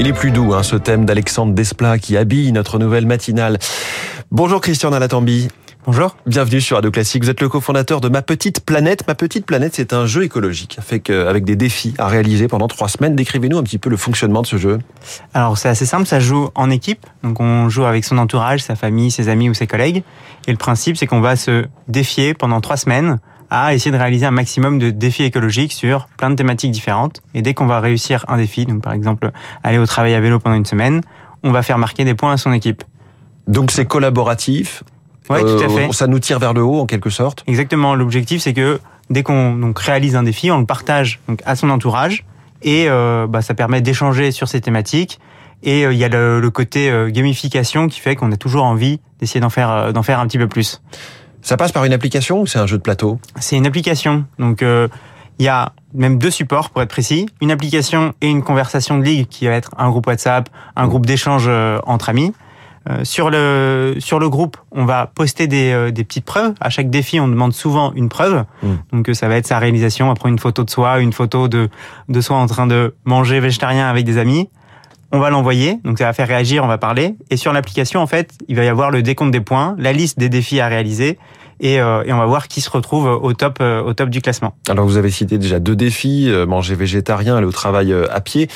Il est plus doux, hein, ce thème d'Alexandre Desplat qui habille notre nouvelle matinale. Bonjour Christian Alatambi. Bonjour. Bienvenue sur Radio Classique. Vous êtes le cofondateur de Ma Petite Planète. Ma Petite Planète, c'est un jeu écologique avec des défis à réaliser pendant trois semaines. Décrivez-nous un petit peu le fonctionnement de ce jeu. Alors, c'est assez simple. Ça joue en équipe. Donc, on joue avec son entourage, sa famille, ses amis ou ses collègues. Et le principe, c'est qu'on va se défier pendant trois semaines à essayer de réaliser un maximum de défis écologiques sur plein de thématiques différentes. Et dès qu'on va réussir un défi, donc par exemple aller au travail à vélo pendant une semaine, on va faire marquer des points à son équipe. Donc c'est collaboratif oui, tout à fait. Euh, ça nous tire vers le haut en quelque sorte. Exactement. L'objectif, c'est que dès qu'on donc réalise un défi, on le partage donc à son entourage et euh, bah, ça permet d'échanger sur ces thématiques. Et euh, il y a le, côté gamification qui fait qu'on a toujours envie d'essayer d'en faire d'en faire un petit peu plus. Ça passe par une application ou c'est un jeu de plateau? C'est une application. Donc il y a même deux supports pour être précis, une application et une conversation de ligue qui va être un groupe WhatsApp, un groupe d'échange entre amis. Euh, sur le sur le groupe, on va poster des, euh, des petites preuves. À chaque défi, on demande souvent une preuve. Mm. Donc euh, ça va être sa réalisation. Après une photo de soi, une photo de de soi en train de manger végétarien avec des amis. On va l'envoyer, donc ça va faire réagir, on va parler. Et sur l'application, en fait, il va y avoir le décompte des points, la liste des défis à réaliser, et, et, on va voir qui se retrouve au top, au top du classement. Alors vous avez cité déjà deux défis, manger végétarien, aller au travail à pied.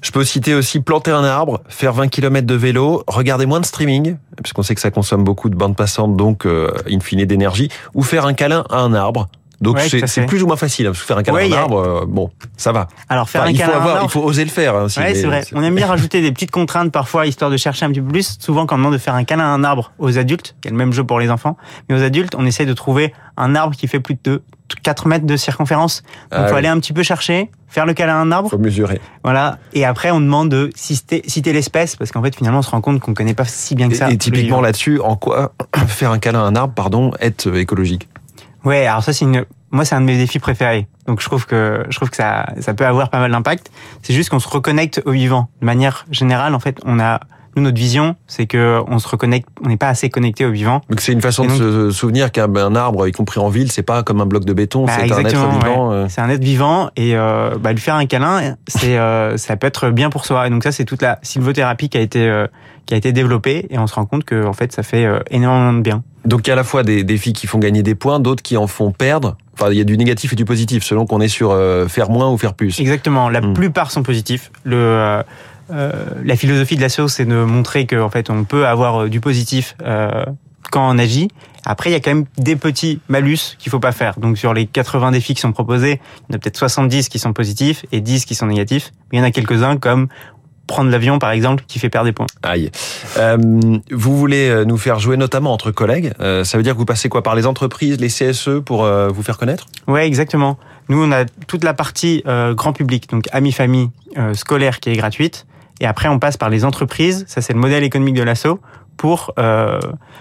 Je peux citer aussi planter un arbre, faire 20 km de vélo, regarder moins de streaming, puisqu'on sait que ça consomme beaucoup de bandes passantes, donc euh, in fine d'énergie, ou faire un câlin à un arbre. Donc c'est plus ou moins facile. Hein, faire un câlin à un arbre, euh, bon, ça va. Alors faire un câlin à un arbre, il faut oser le faire. Hein, ouais, c'est vrai. On aime bien rajouter des petites contraintes parfois, histoire de chercher un petit peu plus. Souvent, quand on demande de faire un câlin à un arbre aux adultes, il y a le même jeu pour les enfants, mais aux adultes, on essaie de trouver un arbre qui fait plus de 4 mètres de circonférence. Donc, il ah faut aller un petit peu chercher, faire le câlin à un arbre. Faut mesurer. Voilà. Et après, on demande de citer, citer l'espèce, parce qu'en fait, finalement, on se rend compte qu'on connaît pas si bien que ça. Et, typiquement là-dessus, en quoi faire un câlin à un arbre, pardon, être écologique? Ouais, alors ça, c'est une, moi, c'est un de mes défis préférés. Donc, je trouve que, je trouve que ça, ça peut avoir pas mal d'impact. C'est juste qu'on se reconnecte au vivant. De manière générale, en fait, on a, nous, notre vision, c'est que on se reconnecte, on n'est pas assez connecté au vivant. Donc c'est une façon de se souvenir qu'un arbre, y compris en ville, c'est pas comme un bloc de béton, bah, c'est un être vivant. Euh. C'est un être vivant et euh, bah, lui faire un câlin, c'est euh, ça peut être bien pour soi. Et donc ça, c'est toute la sylvothérapie qui a été qui a été développée et on se rend compte que en fait, ça fait énormément de bien. Donc il y a à la fois des défis qui font gagner des points, d'autres qui en font perdre. Enfin, il y a du négatif et du positif selon qu'on est sur faire moins ou faire plus. Exactement. La hmm. plupart sont positifs. Le euh, la philosophie de l'asso, c'est de montrer qu'en fait, on peut avoir euh, du positif euh, quand on agit. Après, il y a quand même des petits malus qu'il faut pas faire. Donc, sur les 80 défis qui sont proposés, il y en a peut-être 70 qui sont positifs et 10 qui sont négatifs. Mais il y en a quelques-uns comme prendre l'avion, par exemple, qui fait perdre des points. Aïe. vous voulez nous faire jouer notamment entre collègues. ça veut dire que vous passez quoi par les entreprises, les CSE pour vous faire connaître? Ouais, exactement. Nous, on a toute la partie grand public, donc amis, famille, scolaire qui est gratuite. Et après, on passe par les entreprises. Ça, c'est le modèle économique de l'assaut pour euh,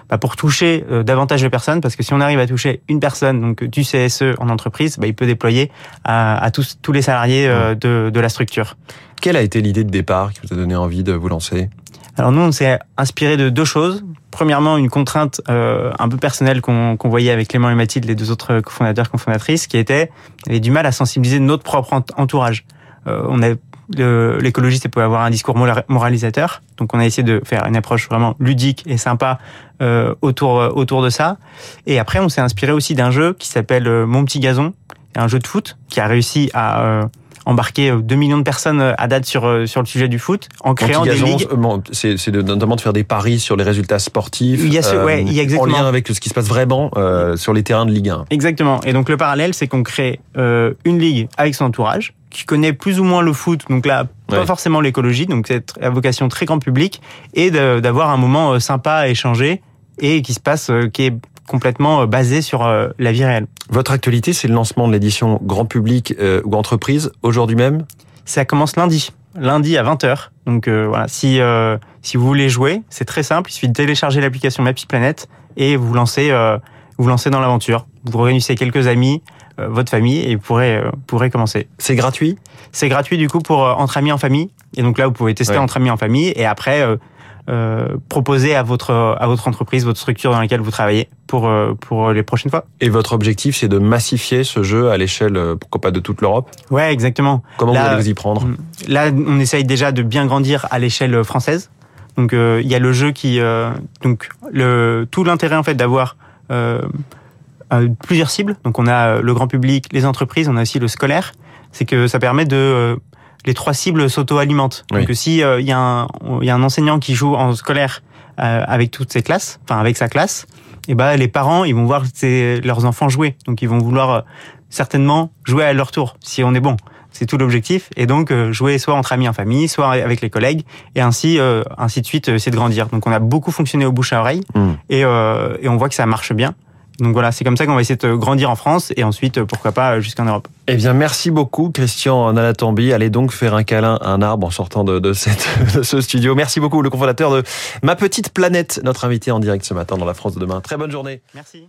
bah pour toucher euh, davantage de personnes parce que si on arrive à toucher une personne donc du CSE en entreprise bah, il peut déployer à, à tous tous les salariés euh, de, de la structure. Quelle a été l'idée de départ qui vous a donné envie de vous lancer? Alors nous, on s'est inspiré de deux choses. Premièrement, une contrainte euh, un peu personnelle qu'on voyait avec Clément et Mathilde, les deux autres cofondateurs, cofondatrices, qui était, avait du mal à sensibiliser notre propre entourage. Euh, on a l'écologie, c'est pour avoir un discours moralisateur. Donc, on a essayé de faire une approche vraiment ludique et sympa euh, autour euh, autour de ça. Et après, on s'est inspiré aussi d'un jeu qui s'appelle euh, Mon petit gazon, un jeu de foot qui a réussi à euh, embarquer 2 millions de personnes à date sur sur le sujet du foot en créant des ligues. C'est notamment de faire des paris sur les résultats sportifs. Il y a ce, ouais, il y a exactement. En lien avec ce qui se passe vraiment euh, sur les terrains de Ligue 1. Exactement. Et donc le parallèle, c'est qu'on crée euh, une ligue avec son entourage qui connaît plus ou moins le foot, donc là, pas forcément l'écologie, donc c'est la vocation très grand public, et d'avoir un moment euh, sympa à échanger et qui se passe, euh, qui est complètement euh, basé sur la vie réelle. Votre actualité, c'est le lancement de l'édition grand public ou entreprise aujourd'hui même? Ça commence lundi, lundi à 20h. Donc voilà, si si vous voulez jouer, c'est très simple, il suffit de télécharger l'application Mappy Planet et vous lancez vous lancez dans l'aventure. Vous réunissez quelques amis, euh, votre famille et pourrez euh, pourrez commencer. C'est gratuit? C'est gratuit du coup pour euh, entre amis en famille. Et donc là, vous pouvez tester entre amis en famille et après euh, proposer à votre à votre entreprise, votre structure dans laquelle vous travaillez pour euh, pour les prochaines fois. Et votre objectif, c'est de massifier ce jeu à l'échelle, euh, pourquoi pas de toute l'Europe? Ouais, exactement. Comment vous allez vous y prendre? mm, Là, on essaye déjà de bien grandir à l'échelle française. Donc euh, il y a le jeu qui donc le tout l'intérêt en fait d'avoir plusieurs cibles. Donc on a le grand public, les entreprises, on a aussi le scolaire. C'est que ça permet de les trois cibles s'auto-alimentent. Donc si il euh, y, a un, y a un enseignant qui joue en scolaire euh, avec toutes ses classes, enfin avec sa classe, et eh ben les parents ils vont voir leurs enfants jouer, donc ils vont vouloir euh, certainement jouer à leur tour si on est bon. C'est tout l'objectif et donc jouer soit entre amis en famille, soit avec les collègues et ainsi ainsi de suite c'est de grandir. Donc on a beaucoup fonctionné au bouche à oreille hmm. et, et on voit que ça marche bien. Donc voilà, c'est comme ça qu'on va essayer de grandir en France et ensuite, pourquoi pas, jusqu'en Europe. Eh bien, merci beaucoup, Christian Nalatambi. Allez donc faire un câlin à un arbre en sortant de, de, cette, de ce studio. Merci beaucoup, le cofondateur de Ma Petite Planète, notre invité en direct ce matin dans la France de demain. Très bonne journée. Merci.